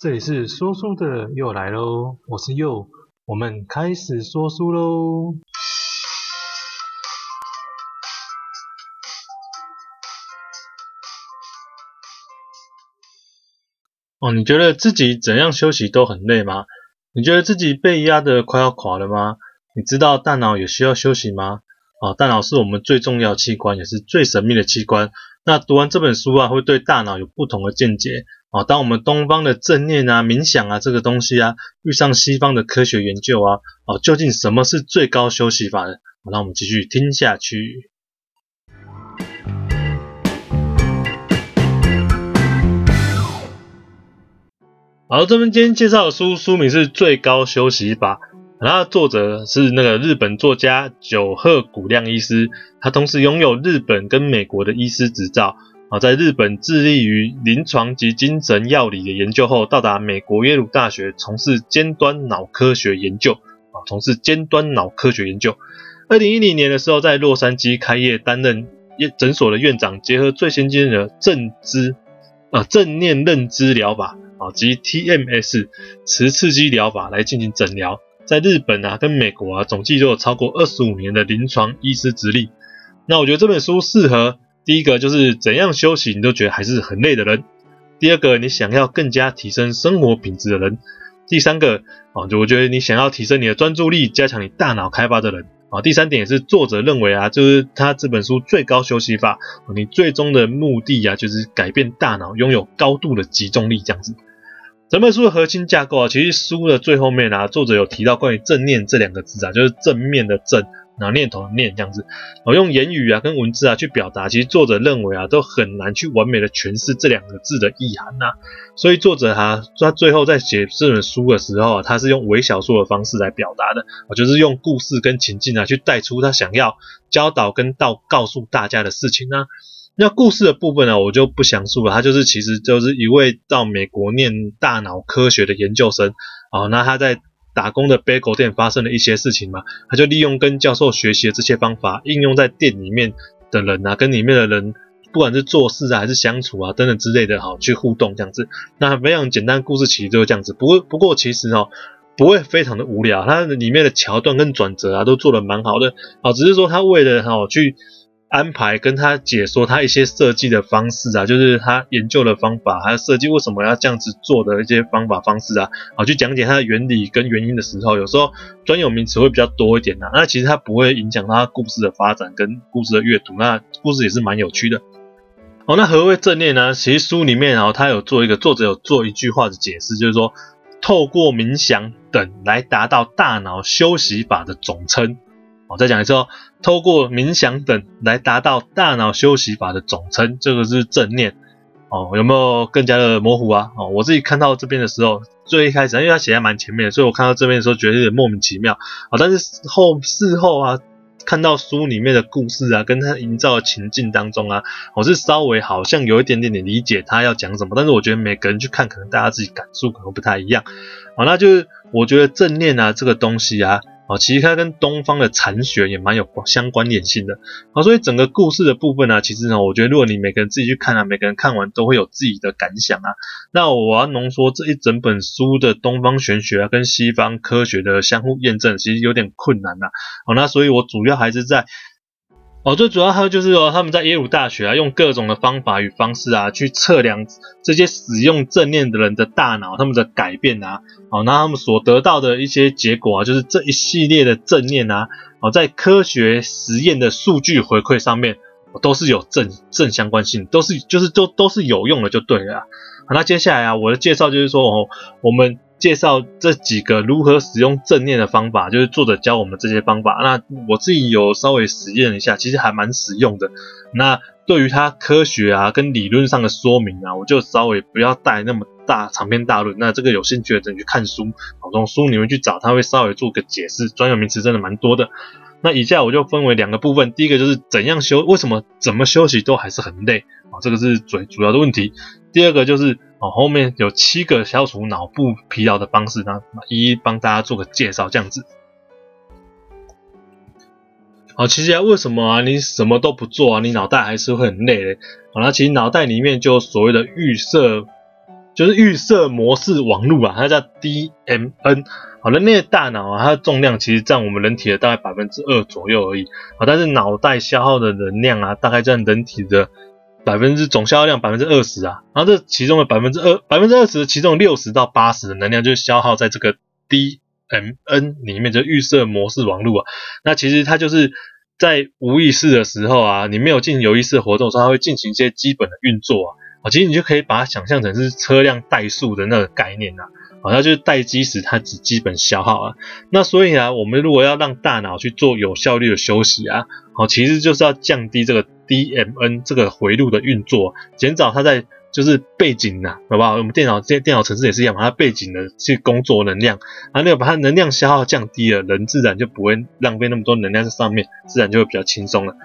这里是说书的又来喽，我是又，我们开始说书喽。哦，你觉得自己怎样休息都很累吗？你觉得自己被压得快要垮了吗？你知道大脑也需要休息吗？啊，大脑是我们最重要器官，也是最神秘的器官。那读完这本书啊，会对大脑有不同的见解。啊，当我们东方的正念啊、冥想啊这个东西啊，遇上西方的科学研究啊，哦，究竟什么是最高休息法呢？好，那我们继续听下去。好，这边今天介绍的书书名是《最高休息法》，然后作者是那个日本作家久贺古亮医师，他同时拥有日本跟美国的医师执照。啊，在日本致力于临床及精神药理的研究后，到达美国耶鲁大学从事尖端脑科学研究。啊，从事尖端脑科学研究。二零一零年的时候，在洛杉矶开业，担任诊所的院长，结合最先进的正知啊正念认知疗法啊及 TMS 磁刺激疗法来进行诊疗。在日本啊跟美国啊，总计都有超过二十五年的临床医师资历。那我觉得这本书适合。第一个就是怎样休息你都觉得还是很累的人，第二个你想要更加提升生活品质的人，第三个啊，就我觉得你想要提升你的专注力，加强你大脑开发的人啊，第三点也是作者认为啊，就是他这本书最高休息法，你最终的目的啊，就是改变大脑，拥有高度的集中力这样子。整本书的核心架构啊，其实书的最后面啊，作者有提到关于正念这两个字啊，就是正面的正。拿念头念这样子，我用言语啊跟文字啊去表达，其实作者认为啊都很难去完美的诠释这两个字的意涵呐、所以作者哈他最后在写这本书的时候啊，他是用微小说的方式来表达的，我就是用故事跟情境啊去带出他想要教导跟到告诉大家的事情、啊。那故事的部分呢，我就不详述了。他就是其实就是一位到美国念大脑科学的研究生啊，那他在。打工的 bagel 店发生了一些事情嘛，他就利用跟教授学习的这些方法，应用在店里面的人啊，跟里面的人，不管是做事啊还是相处啊等等之类的，好去互动这样子。那非常简单故事其实就是这样子，不过不过其实哦，不会非常的无聊，它里面的桥段跟转折啊都做的蛮好的，啊，只是说他为了哈去。安排跟他解说他一些设计的方式啊，就是他研究的方法，还有设计为什么要这样子做的一些方法方式啊，好去讲解它的原理跟原因的时候，有时候专有名词会比较多一点呐、那其实它不会影响他故事的发展跟故事的阅读，那故事也是蛮有趣的。好，那何谓正念呢？其实书里面啊，他有做一个作者有做一句话的解释，就是说透过冥想等来达到大脑休息法的总称。我再讲一次哦，透过冥想等来达到大脑休息法的总称，这个是正念哦。有没有更加的模糊啊？哦，我自己看到这边的时候，最一开始因为他写在蛮前面，所以我看到这边的时候觉得有点莫名其妙啊。但是后事后啊，看到书里面的故事啊，跟他营造的情境当中啊，我是稍微好像有一点点点理解他要讲什么。但是我觉得每个人去看，可能大家自己感受可能不太一样。好，那就是我觉得正念啊这个东西啊。啊，其实它跟东方的禅学也蛮有相关联性的。啊，所以整个故事的部分呢，其实呢，我觉得如果你每个人自己去看啊，每个人看完都会有自己的感想啊。那我要浓缩这一整本书的东方玄学啊，跟西方科学的相互验证，其实有点困难呐。好，那所以我主要还是在。哦，最主要还有就是说，他们在耶鲁大学啊，用各种的方法与方式啊，去测量这些使用正念的人的大脑，他们的改变啊，哦，那他们所得到的一些结果啊，就是这一系列的正念啊，哦，在科学实验的数据回馈上面，都是有正正相关性，都是就是都都是有用的就对了。好，那接下来啊，我的介绍就是说，哦，我们。介绍这几个如何使用正念的方法，就是作者教我们这些方法。那我自己有稍微实验一下，其实还蛮实用的。那对于它科学啊跟理论上的说明啊，我就稍微不要带那么大长篇大论。那这个有兴趣的，等去看书，从书里面去找，他会稍微做个解释。专有名词真的蛮多的。那以下我就分为两个部分，第一个就是怎样休，为什么怎么休息都还是很累啊？这个是最主要的问题。第二个就是。哦，后面有七个消除脑部疲劳的方式，那一一帮大家做个介绍，这样子。好，其实啊，为什么啊，你什么都不做啊，你脑袋还是会很累嘞？好，那其实脑袋里面就所谓的预设，就是预设模式网络啊，它叫 DMN。好，人类的大脑啊，它的重量其实占我们人体的大概百分之二左右而已。好，但是脑袋消耗的能量啊，大概占人体的百分之总消耗量百分之二十啊。然后这其中的百分之二百分之二十，其中六十到八十的能量就是消耗在这个 DMN 里面，就预设模式网络啊。那其实它就是在无意识的时候啊，你没有进行有意识的活动的时候，它会进行一些基本的运作啊。啊，其实你就可以把它想象成是车辆怠速的那个概念啊。好，那就是待机时它只基本消耗啊。那所以啊，我们如果要让大脑去做有效率的休息啊，好，其实就是要降低这个 DMN 这个回路的运作，减少它在就是背景呐、啊，好不好？我们电脑这些电脑程式也是一样，把它背景的去工作能量，啊，那个把它能量消耗降低了，人自然就不会浪费那么多能量在上面，自然就会比较轻松了。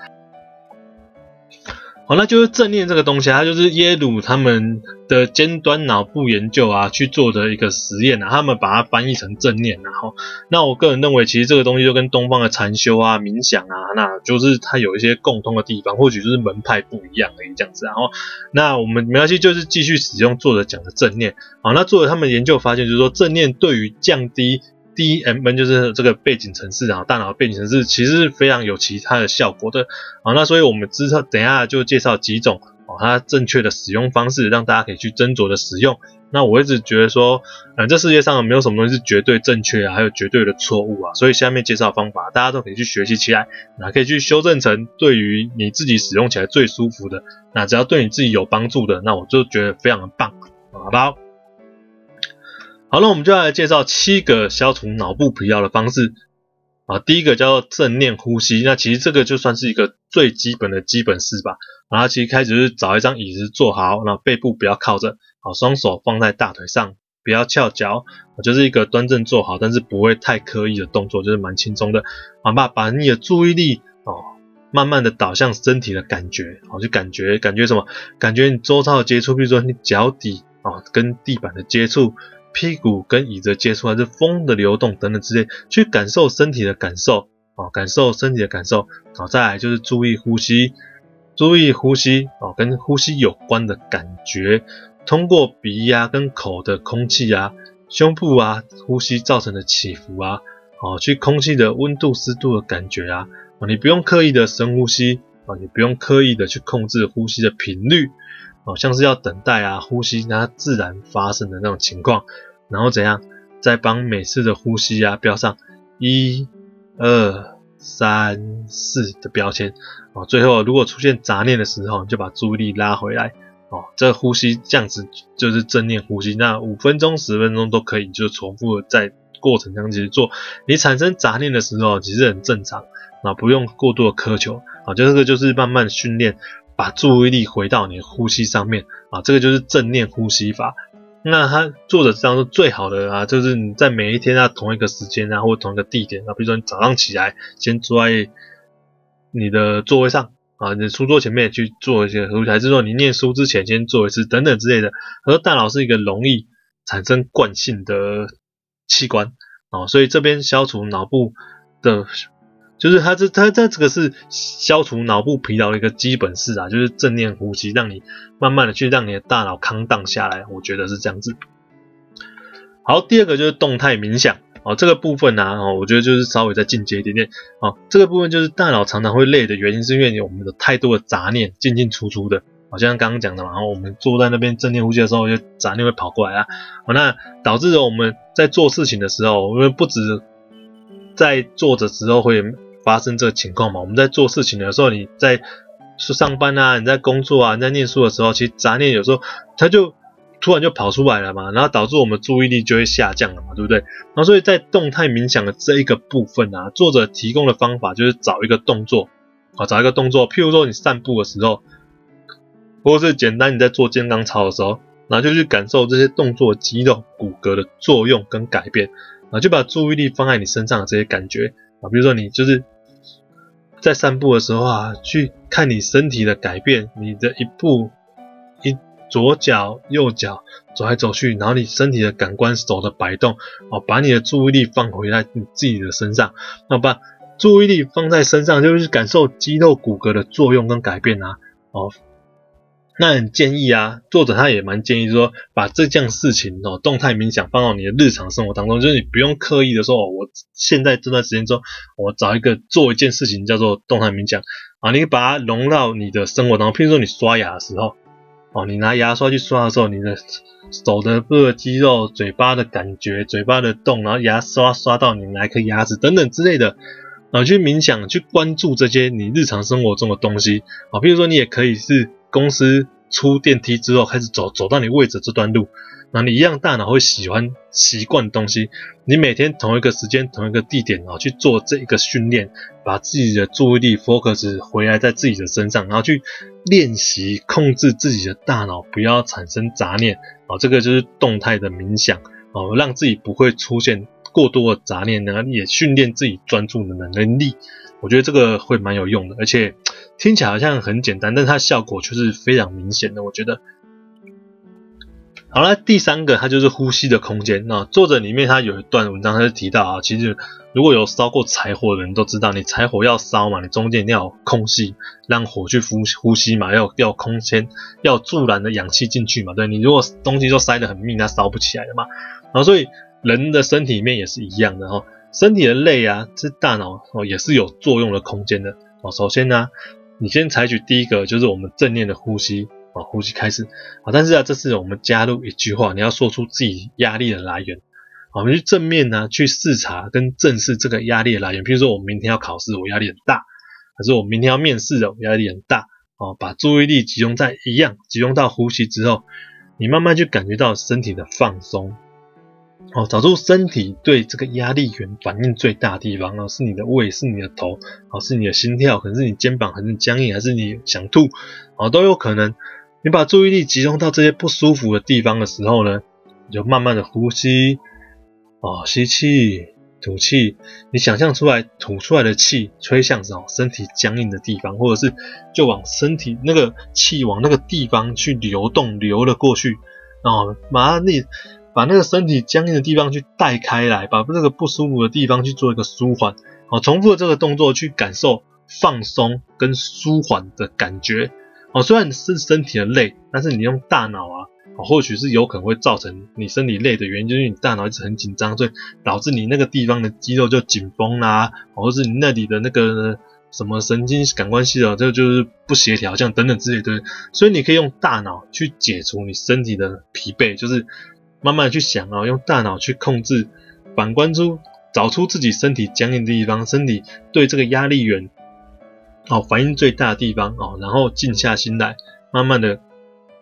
好，那就是正念这个东西，它就是耶鲁他们的尖端脑部研究啊去做的一个实验啊，他们把它翻译成正念，然后，那我个人认为，其实这个东西就跟东方的禅修啊、冥想啊，那就是它有一些共通的地方，或许就是门派不一样而已这样子。然后，那我们没关系，就是继续使用作者讲的正念。好，那作者他们研究发现，就是说正念对于降低。DMN 就是这个背景程式啊，大脑背景程式其实是非常有其他的效果的啊。那所以我们之后等下就介绍几种哦，它正确的使用方式，让大家可以去斟酌的使用。那我一直觉得说，嗯，这世界上没有什么东西是绝对正确啊，还有绝对的错误啊。所以下面介绍方法，大家都可以去学习起来，那可以去修正成对于你自己使用起来最舒服的。那只要对你自己有帮助的，那我就觉得非常的棒，好不好？好，那我们就要来介绍七个消除脑部疲劳的方式啊。第一个叫做正念呼吸，那其实这个就算是一个最基本的基本事吧。然后其实开始就是找一张椅子坐好，然后背部不要靠着，好，双手放在大腿上，不要翘脚，就是一个端正坐好，但是不会太刻意的动作，就是蛮轻松的。好，吧把你的注意力哦，慢慢的导向身体的感觉，好，就感觉感觉什么？感觉你周遭的接触，比如说你脚底啊跟地板的接触。屁股跟椅子接触，还是风的流动等等之类，去感受身体的感受啊，感受身体的感受。好，再来就是注意呼吸，注意呼吸啊，跟呼吸有关的感觉，通过鼻呀跟口的空气啊，胸部啊呼吸造成的起伏啊，哦，去空气的温度湿度的感觉啊，你不用刻意的深呼吸啊，你不用刻意的去控制呼吸的频率。好像是要等待啊，呼吸它自然发生的那种情况，然后怎样，再帮每次的呼吸啊标上一、二、三、四的标签哦。最后如果出现杂念的时候，你就把注意力拉回来哦。这呼吸这样子就是正念呼吸，那五分钟、十分钟都可以，就重复在过程当中做。你产生杂念的时候，其实很正常啊，不用过多的苛求啊，就这个就是慢慢训练。把注意力回到你的呼吸上面啊，这个就是正念呼吸法。那他作者这样说最好的啊，就是你在每一天啊同一个时间啊或同一个地点啊，比如说你早上起来先坐在你的座位上啊，你的书桌前面去做一些，还是说你念书之前先做一次等等之类的。他说大脑是一个容易产生惯性的器官啊，所以这边消除脑部的。就是它这它这这个是消除脑部疲劳的一个基本事啊，就是正念呼吸，让你慢慢的去让你的大脑康荡下来，我觉得是这样子。好，第二个就是动态冥想哦，这个部分呢、哦，我觉得就是稍微再进阶一点点哦，这个部分就是大脑常常会累的原因，是因为我们有太多的杂念进进出出的，好像刚刚讲的嘛，然后我们坐在那边正念呼吸的时候，就杂念会跑过来啊，哦，那导致了我们在做事情的时候，我们不止在做的时候会。发生这个情况嘛？我们在做事情的时候，你在上班啊，你在工作啊，你在念书的时候，其实杂念有时候它就突然就跑出来了嘛，然后导致我们注意力就会下降了嘛，对不对？然后所以在动态冥想的这一个部分啊，作者提供的方法就是找一个动作啊，找一个动作，譬如说你散步的时候，或者是简单你在做健康操的时候，然后就去感受这些动作肌肉骨骼的作用跟改变啊，就把注意力放在你身上的这些感觉啊，比如说你就是。在散步的时候啊，去看你身体的改变，你的一步一左脚右脚走来走去，然后你身体的感官手的摆动，哦，把你的注意力放回来你自己的身上，那把注意力放在身上，就是感受肌肉骨骼的作用跟改变啊，哦，那很建议啊，作者他也蛮建议说，把这件事情哦，动态冥想放到你的日常生活当中，就是你不用刻意的说，哦，我现在这段时间中，我找一个做一件事情叫做动态冥想啊，你把它融到你的生活当中，譬如说你刷牙的时候，哦，你拿牙刷去刷的时候，你的手的各个肌肉、嘴巴的感觉、嘴巴的动，然后牙刷刷到你哪颗牙齿等等之类的，然后去冥想，去关注这些你日常生活中的东西啊，譬如说你也可以是。公司出电梯之后开始走，走到你位置这段路，那你一样大脑会喜欢习惯东西。你每天同一个时间、同一个地点啊去做这一个训练，把自己的注意力 focus 回来在自己的身上，然后去练习控制自己的大脑，不要产生杂念啊。这个就是动态的冥想哦，让自己不会出现过多的杂念，呢也训练自己专注的能力。我觉得这个会蛮有用的，而且听起来好像很简单，但是它效果却是非常明显的。我觉得，好了，第三个它就是呼吸的空间。那作者里面他有一段文章，他就提到啊，其实如果有烧过柴火的人都知道，你柴火要烧嘛，你中间要有空隙，让火去呼呼吸嘛，要要空间，要助燃的氧气进去嘛。对，你如果东西都塞得很密，那烧不起来的嘛。然后所以人的身体里面也是一样的哈。身体的累啊，这大脑哦也是有作用的空间的哦。首先呢，你先采取第一个就是我们正念的呼吸啊，呼吸开始啊。但是啊，这是我们加入一句话，你要说出自己压力的来源。我们去正面呢去视察跟正视这个压力的来源。比如说，我明天要考试，我压力很大；还是我明天要面试的，我压力很大。哦，把注意力集中在一样，集中到呼吸之后，你慢慢去感觉到身体的放松。哦，找出身体对这个压力源反应最大的地方，哦，是你的胃，是你的头，哦，是你的心跳，可能是你肩膀很僵硬，还是你想吐，哦，都有可能。你把注意力集中到这些不舒服的地方的时候呢，你就慢慢的呼吸，哦，吸气，吐气，你想象出来吐出来的气吹向什么身体僵硬的地方，或者是就往身体那个气往那个地方去流动，流了过去，哦，马上你。把那个身体僵硬的地方去带开来，把这个不舒服的地方去做一个舒缓，好，重复这个动作去感受放松跟舒缓的感觉，哦，虽然是身体的累，但是你用大脑啊，或许是有可能会造成你身体累的原因，就是你大脑一直很紧张，所以导致你那个地方的肌肉就紧绷啦，或者是你那里的那个什么神经感官系统，这个就是不协调，像等等之类的，所以你可以用大脑去解除你身体的疲惫，就是。慢慢去想啊，用大脑去控制，反观出找出自己身体僵硬的地方，身体对这个压力源哦反应最大的地方哦，然后静下心来，慢慢的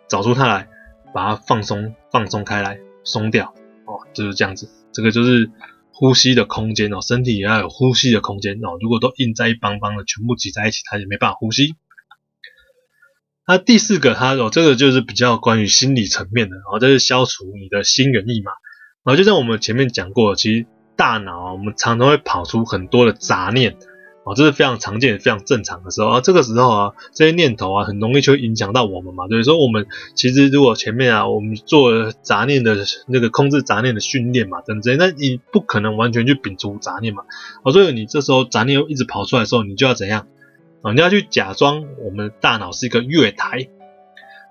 找出它来，把它放松放松开来，松掉哦，就是这样子。这个就是呼吸的空间哦，身体也要有呼吸的空间哦。如果都硬在一邦邦的，全部挤在一起，它也没办法呼吸。那第四个，它有这个就是比较关于心理层面的，然后这是消除你的心猿意马。然后就像我们前面讲过，其实大脑啊我们常常会跑出很多的杂念，哦，这是非常常见、非常正常的时候。啊，这个时候啊，这些念头啊，很容易就会影响到我们嘛。所以说，我们其实如果前面啊，我们做杂念的那个控制杂念的训练嘛，等等，那你不可能完全去摒除杂念嘛。哦，所以你这时候杂念又一直跑出来的时候，你就要怎样？啊，你要去假装我们的大脑是一个月台，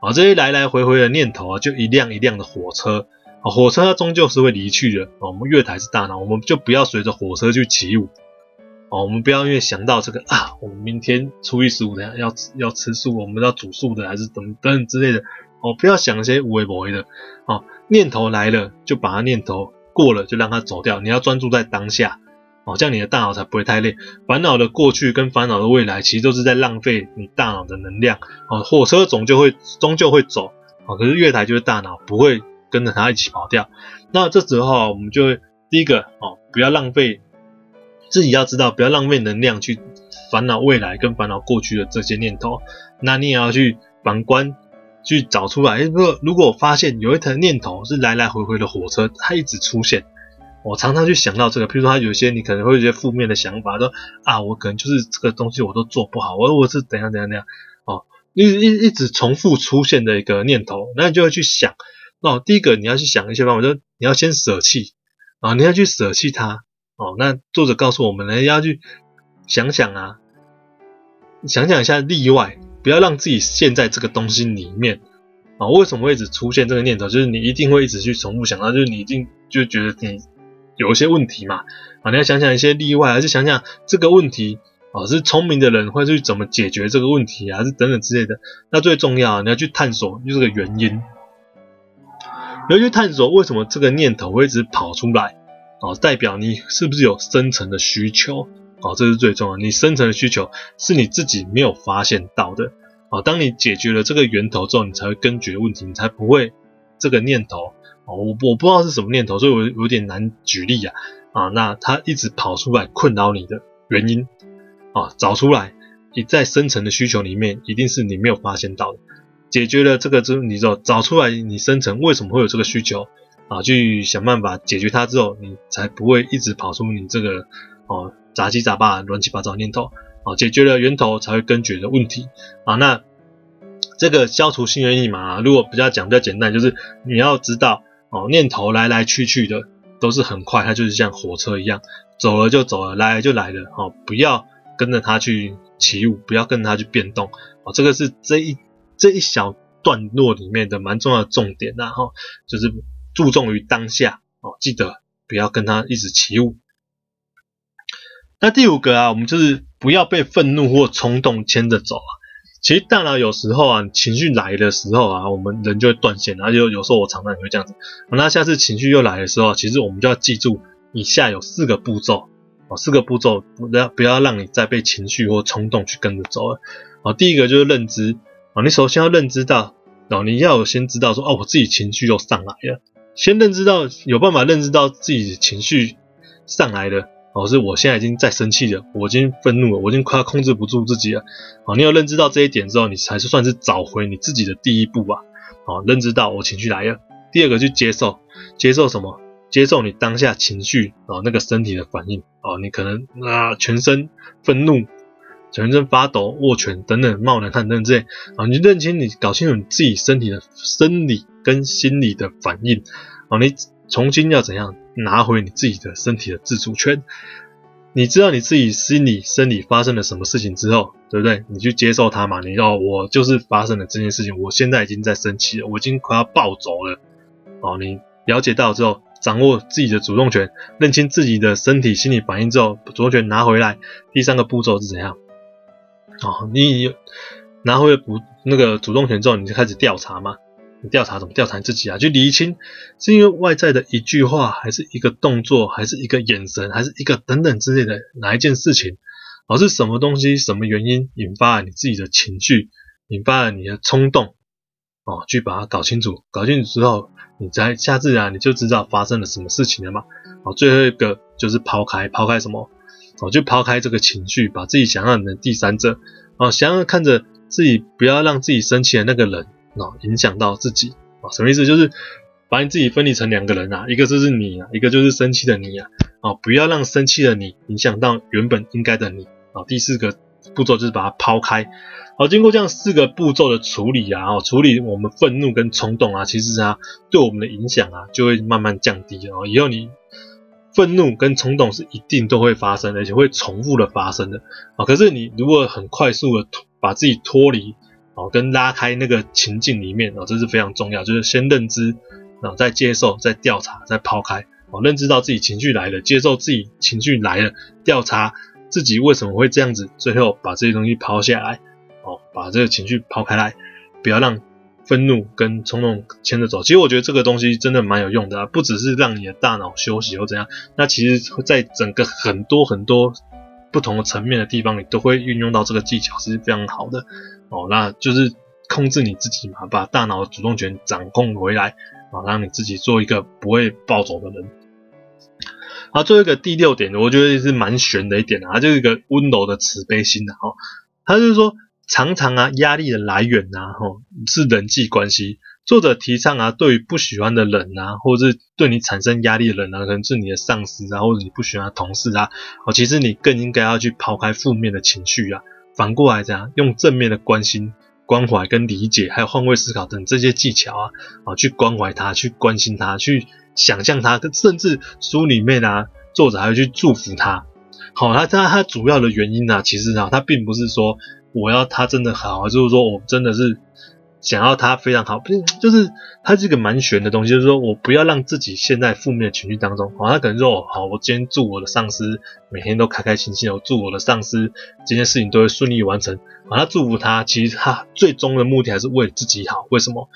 啊，这些来来回回的念头啊，就一辆一辆的火车，啊，火车它终究是会离去的，啊，我们月台是大脑，我们就不要随着火车去起舞，啊，我们不要因为想到这个啊，我们明天初一十五的要要吃素，我们要煮素的还是等等之类的，哦，不要想一些无为不为的，啊，念头来了就把它念头过了就让它走掉，你要专注在当下。哦，这样你的大脑才不会太累。烦恼的过去跟烦恼的未来，其实都是在浪费你大脑的能量。哦，火车总就会终究会走。哦，可是月台就是大脑，不会跟着它一起跑掉。那这时候我们就会第一个哦，不要浪费，自己要知道不要浪费能量去烦恼未来跟烦恼过去的这些念头。那你也要去反观，去找出来。如果如果发现有一台念头是来来回回的火车，它一直出现。我常常去想到这个，譬如说，他有些你可能会有些负面的想法，说啊，我可能就是这个东西我都做不好，我我是怎样怎样怎样，哦，一一一直重复出现的一个念头，那你就会去想，哦，第一个你要去想一些办法，就你要先舍弃，啊，你要去舍弃它，哦，那作者告诉我们呢，要去想想啊，想想一下例外，不要让自己陷在这个东西里面啊。为什么会一直出现这个念头？就是你一定会一直去重复想到，就是你一定就觉得你有一些问题嘛啊，你要想想一些例外，还是想想这个问题啊，是聪明的人会去怎么解决这个问题啊，还是等等之类的。那最重要，你要去探索就这个原因，你要去探索为什么这个念头会一直跑出来啊，代表你是不是有深层的需求。哦，这是最重要。你深层的需求是你自己没有发现到的。哦，当你解决了这个源头之后，你才会根绝问题，你才不会这个念头。哦，我我不知道是什么念头，所以我有点难举例啊。啊，那它一直跑出来困扰你的原因，啊，找出来，你在深层的需求里面，一定是你没有发现到的。解决了这个之后，你就找出来你深层为什么会有这个需求，啊，去想办法解决它之后，你才不会一直跑出你这个，哦。杂七杂八、乱七八糟念头，啊，解决了源头才会根绝的问题，啊，那这个消除心猿意马，如果比较讲比较简单，就是你要知道，哦，念头来来去去的都是很快，它就是像火车一样，走了就走了，来了就来了，哦，不要跟着它去起舞，不要跟着它去变动，哦，这个是这一这一小段落里面的蛮重要的重点，然后就是注重于当下，哦，记得不要跟它一直起舞。那第五个啊，我们就是不要被愤怒或冲动牵着走啊。其实大脑有时候啊，情绪来的时候啊，我们人就会断线，然后就有时候我常常也会这样子。那下次情绪又来的时候，其实我们就要记住，以下有四个步骤哦，四个步骤不要不要让你再被情绪或冲动去跟着走了。哦，第一个就是认知啊，你首先要认知到哦，你要先知道说哦，我自己情绪又上来了，先认知到有办法认知到自己情绪上来了。哦，是我现在已经在生气了，我已经愤怒了，我已经快要控制不住自己了。哦，你有认知到这一点之后，你才是算是找回你自己的第一步吧。哦，认知到我情绪来了。第二个去接受，接受什么？接受你当下情绪哦，那个身体的反应哦，你可能啊全身愤怒，全身发抖，握拳等等，冒冷汗等等这些啊，你认清你搞清楚你自己身体的生理跟心理的反应哦，你重新要怎样？拿回你自己的身体的自主权，你知道你自己心理生理发生了什么事情之后，对不对？你去接受它嘛。你要我就是发生了这件事情，我现在已经在生气了，我已经快要暴走了。哦，你了解到之后，掌握自己的主动权，认清自己的身体心理反应之后，主动权拿回来。第三个步骤是怎样？哦，你拿回不那个主动权之后，你就开始调查嘛。你调查怎么调查你自己啊？去厘清是因为外在的一句话，还是一个动作，还是一个眼神，还是一个等等之类的哪一件事情？而是什么东西、什么原因引发了你自己的情绪，引发了你的冲动？哦，去把它搞清楚，搞清楚之后，你再下次啊，你就知道发生了什么事情了嘛。哦，最后一个就是抛开，抛开什么？哦，就抛开这个情绪，把自己想象成第三者，哦，想要看着自己，不要让自己生气的那个人。哦，影响到自己啊？什么意思？就是把你自己分离成两个人啊，一个就是你啊，一个就是生气的你啊。啊，不要让生气的你影响到原本应该的你啊。第四个步骤就是把它抛开。好，经过这样四个步骤的处理啊，处理我们愤怒跟冲动啊，其实啊，对我们的影响啊，就会慢慢降低啊。以后你愤怒跟冲动是一定都会发生，而且会重复的发生的啊。可是你如果很快速的把自己脱离。哦，跟拉开那个情境里面哦，这是非常重要，就是先认知，然后再接受，再调查，再抛开。哦，认知到自己情绪来了，接受自己情绪来了，调查自己为什么会这样子，最后把这些东西抛下来。哦，把这个情绪抛开来，不要让愤怒跟冲动牵着走。其实我觉得这个东西真的蛮有用的啊，不只是让你的大脑休息或怎样，那其实在整个很多很多不同的层面的地方，你都会运用到这个技巧，是非常好的。哦，那就是控制你自己嘛，把大脑的主动权掌控回来啊，让你自己做一个不会暴走的人。好，最后一个第六点，我觉得是蛮玄的一点啊，就是一个温柔的慈悲心的哈。他就是说，常常啊，压力的来源呐，哈，是人际关系。作者提倡啊，对于不喜欢的人啊，或者是对你产生压力的人啊，可能是你的上司啊，或者你不喜欢的同事啊，哦，其实你更应该要去抛开负面的情绪啊。反过来讲，用正面的关心、关怀跟理解，还有换位思考等这些技巧啊，啊，去关怀他，去关心他，去想象他，甚至书里面啊，作者还会去祝福他。好，他他他主要的原因呢，其实啊，他并不是说我要他真的好，就是说我真的是。想要他非常好，不是，就是他是一个蛮玄的东西，就是说我不要让自己陷在负面的情绪当中。好，他可能说，哦，好，我今天祝我的上司每天都开开心心，我祝我的上司这件事情都会顺利完成。好，他祝福他，其实他最终的目的还是为自己好。为什么？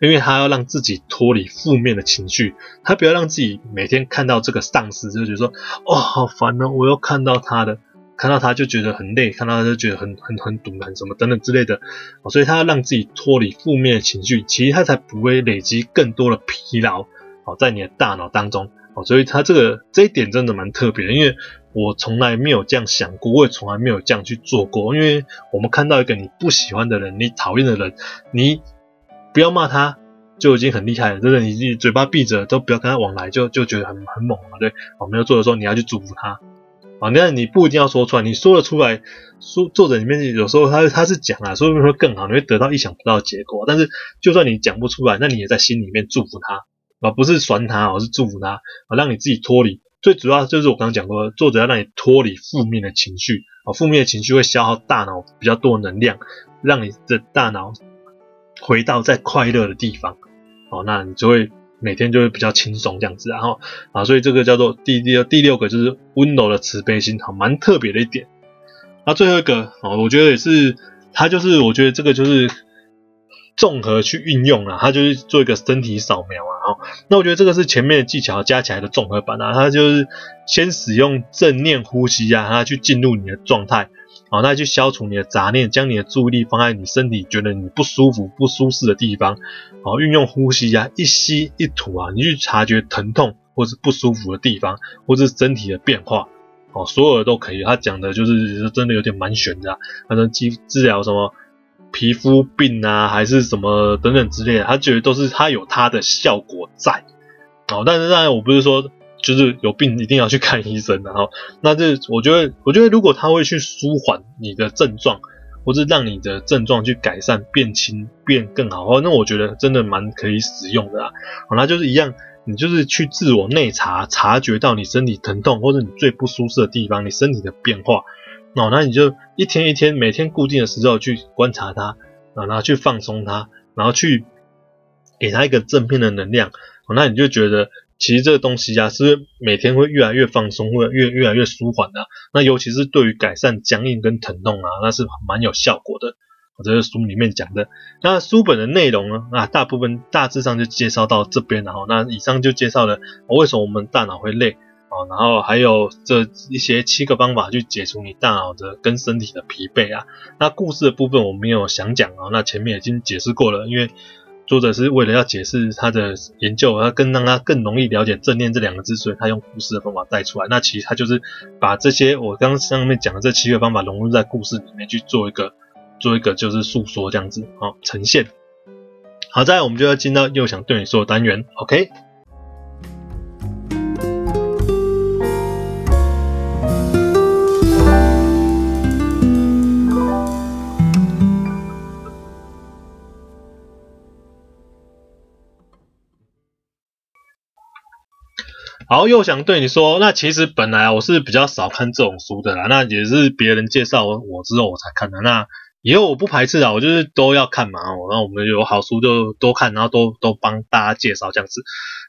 因为他要让自己脱离负面的情绪，他不要让自己每天看到这个上司就觉得说，哦，好烦哦，我又看到他的。看到他就觉得很累，看到他就觉得很很很堵，很什么等等之类的，所以他要让自己脱离负面的情绪，其实他才不会累积更多的疲劳，哦，在你的大脑当中，哦，所以他这个这一点真的蛮特别的，因为我从来没有这样想过，我也从来没有这样去做过，因为我们看到一个你不喜欢的人，你讨厌的人，你不要骂他就已经很厉害了，真的，你嘴巴闭着都不要跟他往来，就就觉得很很猛了，对，我没有做的时候，你要去祝福他。啊，那你不一定要说出来，你说了出来，说作者里面有时候他他是讲啊，说不定会更好，你会得到意想不到的结果。但是就算你讲不出来，那你也在心里面祝福他，啊不是酸他，而是祝福他，啊，让你自己脱离。最主要就是我刚刚讲过，作者要让你脱离负面的情绪，啊，负面的情绪会消耗大脑比较多能量，让你的大脑回到在快乐的地方，哦，那你就会。每天就会比较轻松这样子，然后啊，所以这个叫做第第第六个就是温柔的慈悲心，好，蛮特别的一点。那最后一个啊，我觉得也是，它就是我觉得这个就是综合去运用了，它就是做一个身体扫描啊，哈。那我觉得这个是前面的技巧加起来的综合版啊，它就是先使用正念呼吸啊，它去进入你的状态。好，那去消除你的杂念，将你的注意力放在你身体觉得你不舒服、不舒适的地方。好，运用呼吸啊，一吸一吐啊，你去察觉疼痛或是不舒服的地方，或是身体的变化。哦，所有的都可以。他讲的就是真的有点蛮玄的啊，反正治治疗什么皮肤病啊，还是什么等等之类的，他觉得都是他有他的效果在。哦，但是当然我不是说。就是有病一定要去看医生，然后那这我觉得，我觉得如果他会去舒缓你的症状，或是让你的症状去改善、变轻、变更好，那我觉得真的蛮可以使用的啊。好，那就是一样，你就是去自我内察，察觉到你身体疼痛或者你最不舒适的地方，你身体的变化，哦，那你就一天一天，每天固定的时候去观察它，然后去放松它，然后去给它一个正面的能量，那你就觉得。其实这个东西啊，是每天会越来越放松，会越越来越舒缓的。那尤其是对于改善僵硬跟疼痛啊，那是蛮有效果的。我这是书里面讲的。那书本的内容呢，啊，大部分大致上就介绍到这边了。然后，那以上就介绍了为什么我们大脑会累啊，然后还有这一些七个方法去解除你大脑的跟身体的疲惫啊。那故事的部分我没有想讲啊，那前面已经解释过了，因为。作者是为了要解释他的研究，要更让他更容易了解正念这两个字，所以他用故事的方法带出来。那其实他就是把这些我刚刚上面讲的这七个方法融入在故事里面去做一个做一个就是诉说这样子，好呈现。好，再来我们就要进到又想对你说的单元，OK。又想对你说，那其实本来我是比较少看这种书的啦，那也是别人介绍我之后我才看的。那以后我不排斥啊，我就是都要看嘛。然后我们有好书就多看，然后都都帮大家介绍这样子。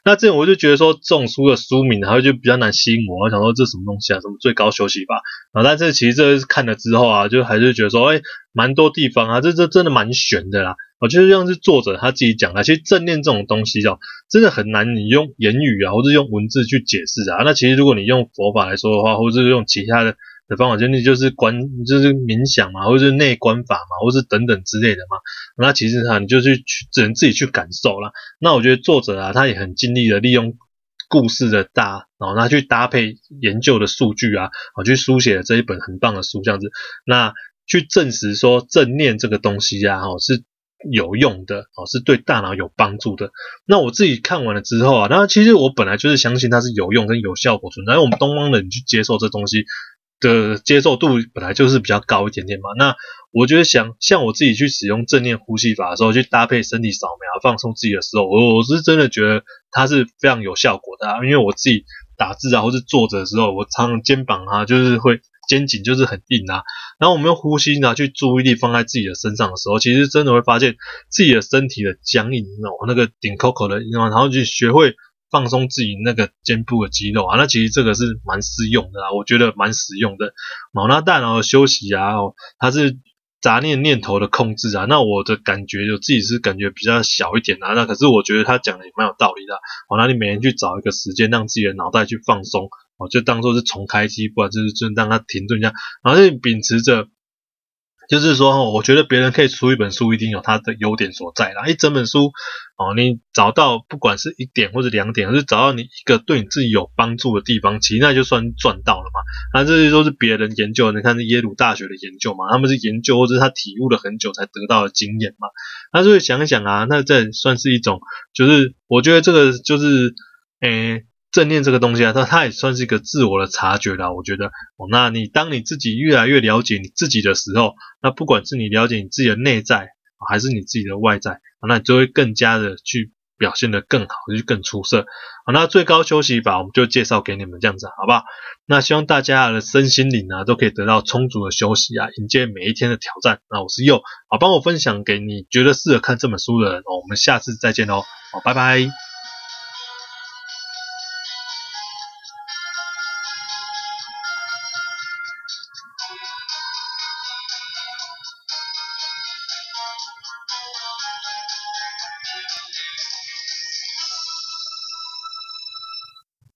那这种我就觉得说这种书的书名，然后就比较难吸引我。我想说这什么东西啊？什么最高休息法？然后但是其实这看了之后啊，就还是觉得说，哎，蛮多地方啊，这这真的蛮悬的啦。我就是像是作者他自己讲的，其实正念这种东西哦，真的很难你用言语啊，或者用文字去解释啊。那其实如果你用佛法来说的话，或者是用其他的的方法，就那就是观，就是冥想嘛，或者是内观法嘛，或是等等之类的嘛。那其实哈，你就去只能自己去感受啦。那我觉得作者啊，他也很尽力的利用故事的大，然后他去搭配研究的数据啊，我去书写了这一本很棒的书，这样子，那去证实说正念这个东西啊，哦是。有用的哦，是对大脑有帮助的。那我自己看完了之后啊，那其实我本来就是相信它是有用跟有效果存在。我们东方人去接受这东西的接受度本来就是比较高一点点嘛。那我觉得想像我自己去使用正念呼吸法的时候，去搭配身体扫描放松自己的时候，我我是真的觉得它是非常有效果的啊。因为我自己打字啊，或是坐着的时候，我常常肩膀啊就是会肩颈就是很硬啊。然后我们用呼吸呢，去注意力放在自己的身上的时候，其实真的会发现自己的身体的僵硬，哦那个顶 Coco 的，然后就学会放松自己那个肩部的肌肉啊。那其实这个是蛮适用的啊，我觉得蛮实用的。哦，那大脑的休息啊，它是。杂念念头的控制啊，那我的感觉就自己是感觉比较小一点啊，那可是我觉得他讲的也蛮有道理的。哦，那你每天去找一个时间，让自己的脑袋去放松，哦，就当做是重开机，不然就是就让它停顿一下，然后就秉持着。就是说，我觉得别人可以出一本书，一定有他的优点所在啦。一整本书，哦，你找到不管是一点或者两点，或是找到你一个对你自己有帮助的地方，其实那就算赚到了嘛。那这些都是别人研究，你看是耶鲁大学的研究嘛，他们是研究或者他体悟了很久才得到的经验嘛。那所以想一想啊，那这算是一种，就是我觉得这个就是，诶、正念这个东西啊，它它也算是一个自我的察觉啦。我觉得，哦，那你当你自己越来越了解你自己的时候，那不管是你了解你自己的内在，还是你自己的外在，那你就会更加的去表现得更好，就更出色。好，那最高休息法我们就介绍给你们这样子，好不好？那希望大家的身心灵啊都可以得到充足的休息啊，迎接每一天的挑战。那我是佑，好，帮我分享给你觉得适合看这本书的人哦。我们下次再见喽，好，拜拜。